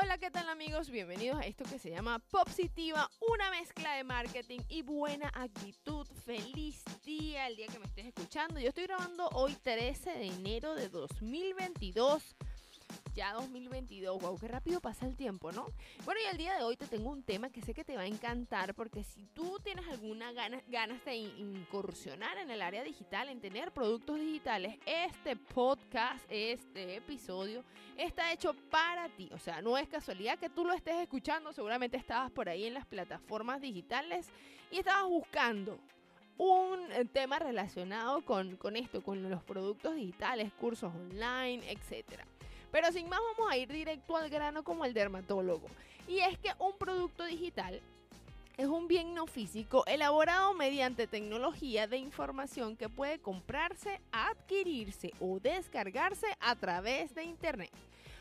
Hola, ¿qué tal amigos? Bienvenidos a esto que se llama Positiva, una mezcla de marketing y buena actitud. Feliz día el día que me estés escuchando. Yo estoy grabando hoy 13 de enero de 2022 ya 2022. Wow, qué rápido pasa el tiempo, ¿no? Bueno, y el día de hoy te tengo un tema que sé que te va a encantar porque si tú tienes alguna ganas, de incursionar en el área digital, en tener productos digitales, este podcast, este episodio está hecho para ti. O sea, no es casualidad que tú lo estés escuchando, seguramente estabas por ahí en las plataformas digitales y estabas buscando un tema relacionado con, con, esto, con los productos digitales, cursos online, etcétera. Pero sin más vamos a ir directo al grano como el dermatólogo. Y es que un producto digital es un bien no físico elaborado mediante tecnología de información que puede comprarse, adquirirse o descargarse a través de Internet.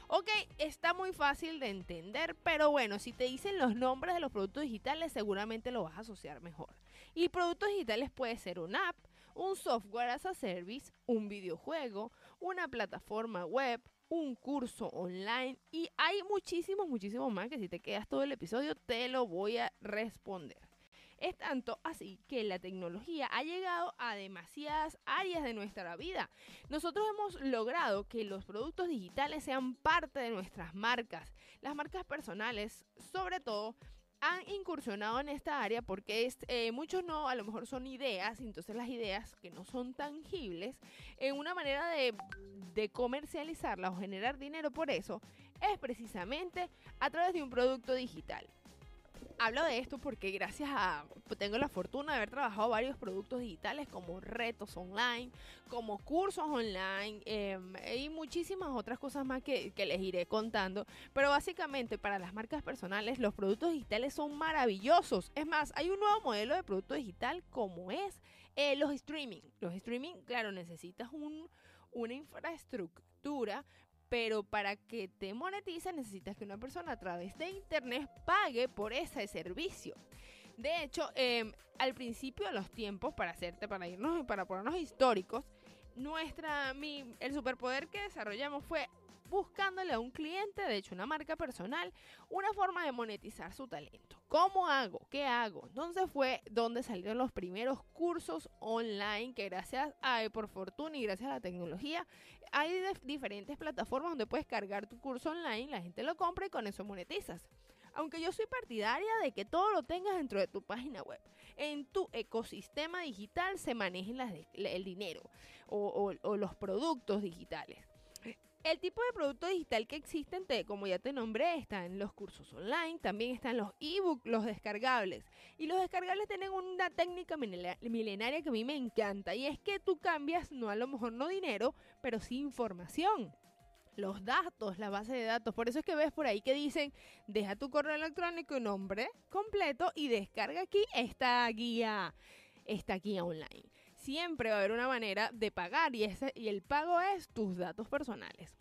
Ok, está muy fácil de entender, pero bueno, si te dicen los nombres de los productos digitales seguramente lo vas a asociar mejor. Y productos digitales puede ser una app, un software as a service, un videojuego, una plataforma web, un curso online y hay muchísimos, muchísimos más que si te quedas todo el episodio te lo voy a responder. Es tanto así que la tecnología ha llegado a demasiadas áreas de nuestra vida. Nosotros hemos logrado que los productos digitales sean parte de nuestras marcas. Las marcas personales, sobre todo, han incursionado en esta área porque eh, muchos no, a lo mejor son ideas, entonces las ideas que no son tangibles, en una manera de, de comercializarlas o generar dinero por eso, es precisamente a través de un producto digital. Hablo de esto porque gracias a, tengo la fortuna de haber trabajado varios productos digitales como retos online, como cursos online em, y muchísimas otras cosas más que, les iré contando. Pero básicamente para las marcas personales los productos digitales son maravillosos. Es más, hay un nuevo modelo de producto digital como es eh, los streaming. Los streaming, claro, necesitas un, una infraestructura pero para que te monetice necesitas que una persona a través de internet pague por ese servicio. De hecho, em, al principio de los tiempos, para hacerte, para irnos, para ponernos históricos, nuestra, el superpoder que desarrollamos fue buscándole a un cliente, de hecho una marca personal, una forma de monetizar su talento. ¿Cómo hago? ¿Qué hago? Entonces fue donde salieron los primeros cursos online que gracias a, por fortuna y gracias a la tecnología, hay diferentes plataformas donde puedes cargar tu curso online, la gente lo compra y con eso monetizas. Aunque yo soy partidaria de que todo lo tengas dentro de tu página web. En tu ecosistema digital se manejen el dinero o los productos digitales. El tipo de producto digital que existen, como ya te nombré, están los cursos online, también están los ebooks, los descargables. Y los descargables tienen una técnica milenaria que a mí me encanta. Y es que tú cambias, no a lo mejor no dinero, pero sí información los datos, la base de datos. Por eso es que ves por ahí que dicen, deja tu correo electrónico y nombre completo y descarga aquí esta guía, esta guía online siempre va a haber una manera de pagar y, ese, y el pago es tus datos personales.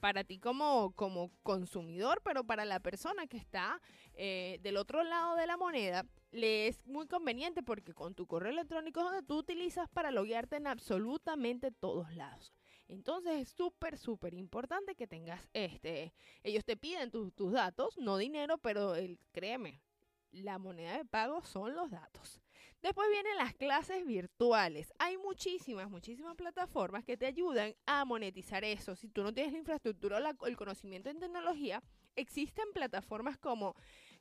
Para ti como, como consumidor, pero para la persona que está eh, del otro lado de la moneda, le es muy conveniente porque con tu correo electrónico es donde tú utilizas para loguearte en absolutamente todos lados. Entonces es súper, súper importante que tengas este. Ellos te piden tus datos, no dinero, pero el, créeme, la moneda de pago son los datos. Después vienen las clases virtuales. Hay muchísimas, muchísimas plataformas que te ayudan a monetizar eso. Si tú no tienes la infraestructura o el conocimiento en tecnología, existen plataformas como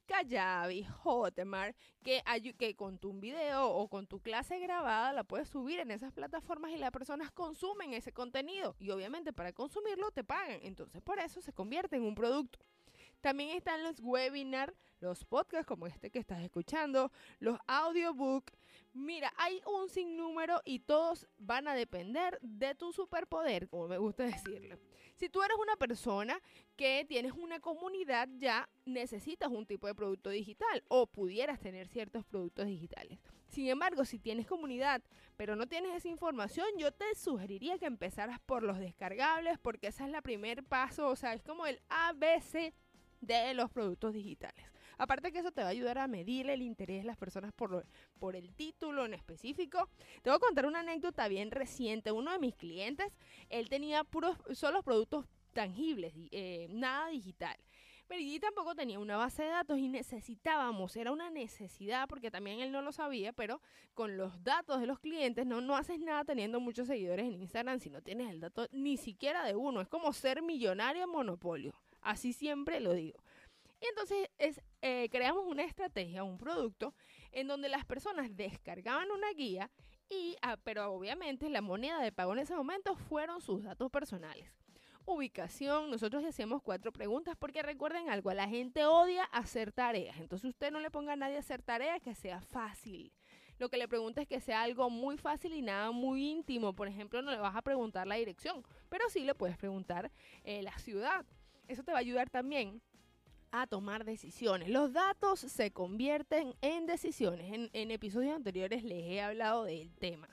Kajabi, Hotmart, que, que con tu video o con tu clase grabada la puedes subir en esas plataformas y las personas consumen ese contenido. Y obviamente para consumirlo te pagan. Entonces por eso se convierte en un producto. También están los webinars, los podcasts como este que estás escuchando, los audiobooks. Mira, hay un sinnúmero y todos van a depender de tu superpoder, como me gusta decirle. Si tú eres una persona que tienes una comunidad, ya necesitas un tipo de producto digital o pudieras tener ciertos productos digitales. Sin embargo, si tienes comunidad, pero no tienes esa información, yo te sugeriría que empezaras por los descargables porque ese es el primer paso, o sea, es como el ABC de los productos digitales. Aparte que eso te va a ayudar a medir el interés de las personas por, por el título en específico. Te voy a contar una anécdota bien reciente. Uno de mis clientes, él tenía puros, solo productos tangibles, eh, nada digital. Pero y tampoco tenía una base de datos y necesitábamos, era una necesidad porque también él no lo sabía, pero con los datos de los clientes no, no haces nada teniendo muchos seguidores en Instagram si no tienes el dato ni siquiera de uno. Es como ser millonario en monopolio. Así siempre lo digo. Y entonces es, eh, creamos una estrategia, un producto, en donde las personas descargaban una guía y, ah, pero obviamente la moneda de pago en ese momento fueron sus datos personales ubicación. Nosotros hacemos cuatro preguntas porque recuerden algo, la gente odia hacer tareas. Entonces usted no le ponga a nadie a hacer tareas que sea fácil. Lo que le pregunta es que sea algo muy fácil y nada muy íntimo. Por ejemplo, no le vas a preguntar la dirección, pero sí le puedes preguntar eh, la ciudad. Eso te va a ayudar también a tomar decisiones. Los datos se convierten en decisiones. En, en episodios anteriores les he hablado del tema.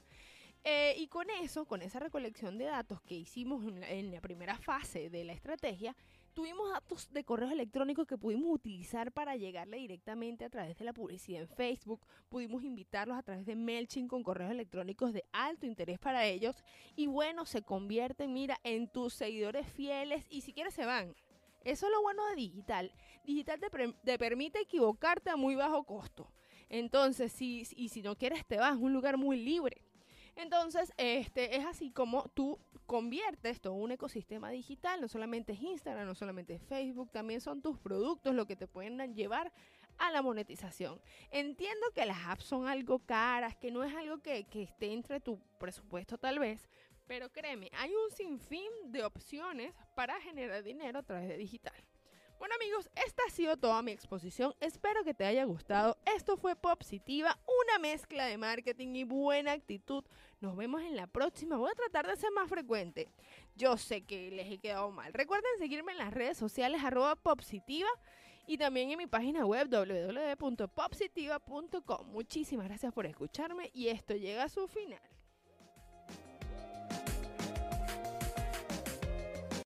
Eh, y con eso, con esa recolección de datos que hicimos en la, primera fase de la estrategia, tuvimos datos de correos electrónicos que pudimos utilizar para llegarle directamente a través de la publicidad en Facebook. Pudimos invitarlos a través de MailChimp con correos electrónicos de alto interés para ellos. Y bueno, se convierten, mira, en tus seguidores fieles y si quieres se van. Eso es lo bueno de digital. Digital te, te permite equivocarte a muy bajo costo. Entonces, si, y si no quieres, te vas a un lugar muy libre. Entonces, este es así como tú conviertes todo un ecosistema digital, no solamente es Instagram, no solamente es Facebook, también son tus productos lo que te pueden llevar a la monetización. Entiendo que las apps son algo caras, que no es algo que, que esté entre tu presupuesto tal vez, pero créeme, hay un sinfín de opciones para generar dinero a través de digital. Bueno amigos, esta ha sido toda mi exposición. Espero que te haya gustado. Esto fue Positiva, una mezcla de marketing y buena actitud. Nos vemos en la próxima. Voy a tratar de ser más frecuente. Yo sé que les he quedado mal. Recuerden seguirme en las redes sociales arroba Popsitiva y también en mi página web www.popsitiva.com. Muchísimas gracias por escucharme y esto llega a su final.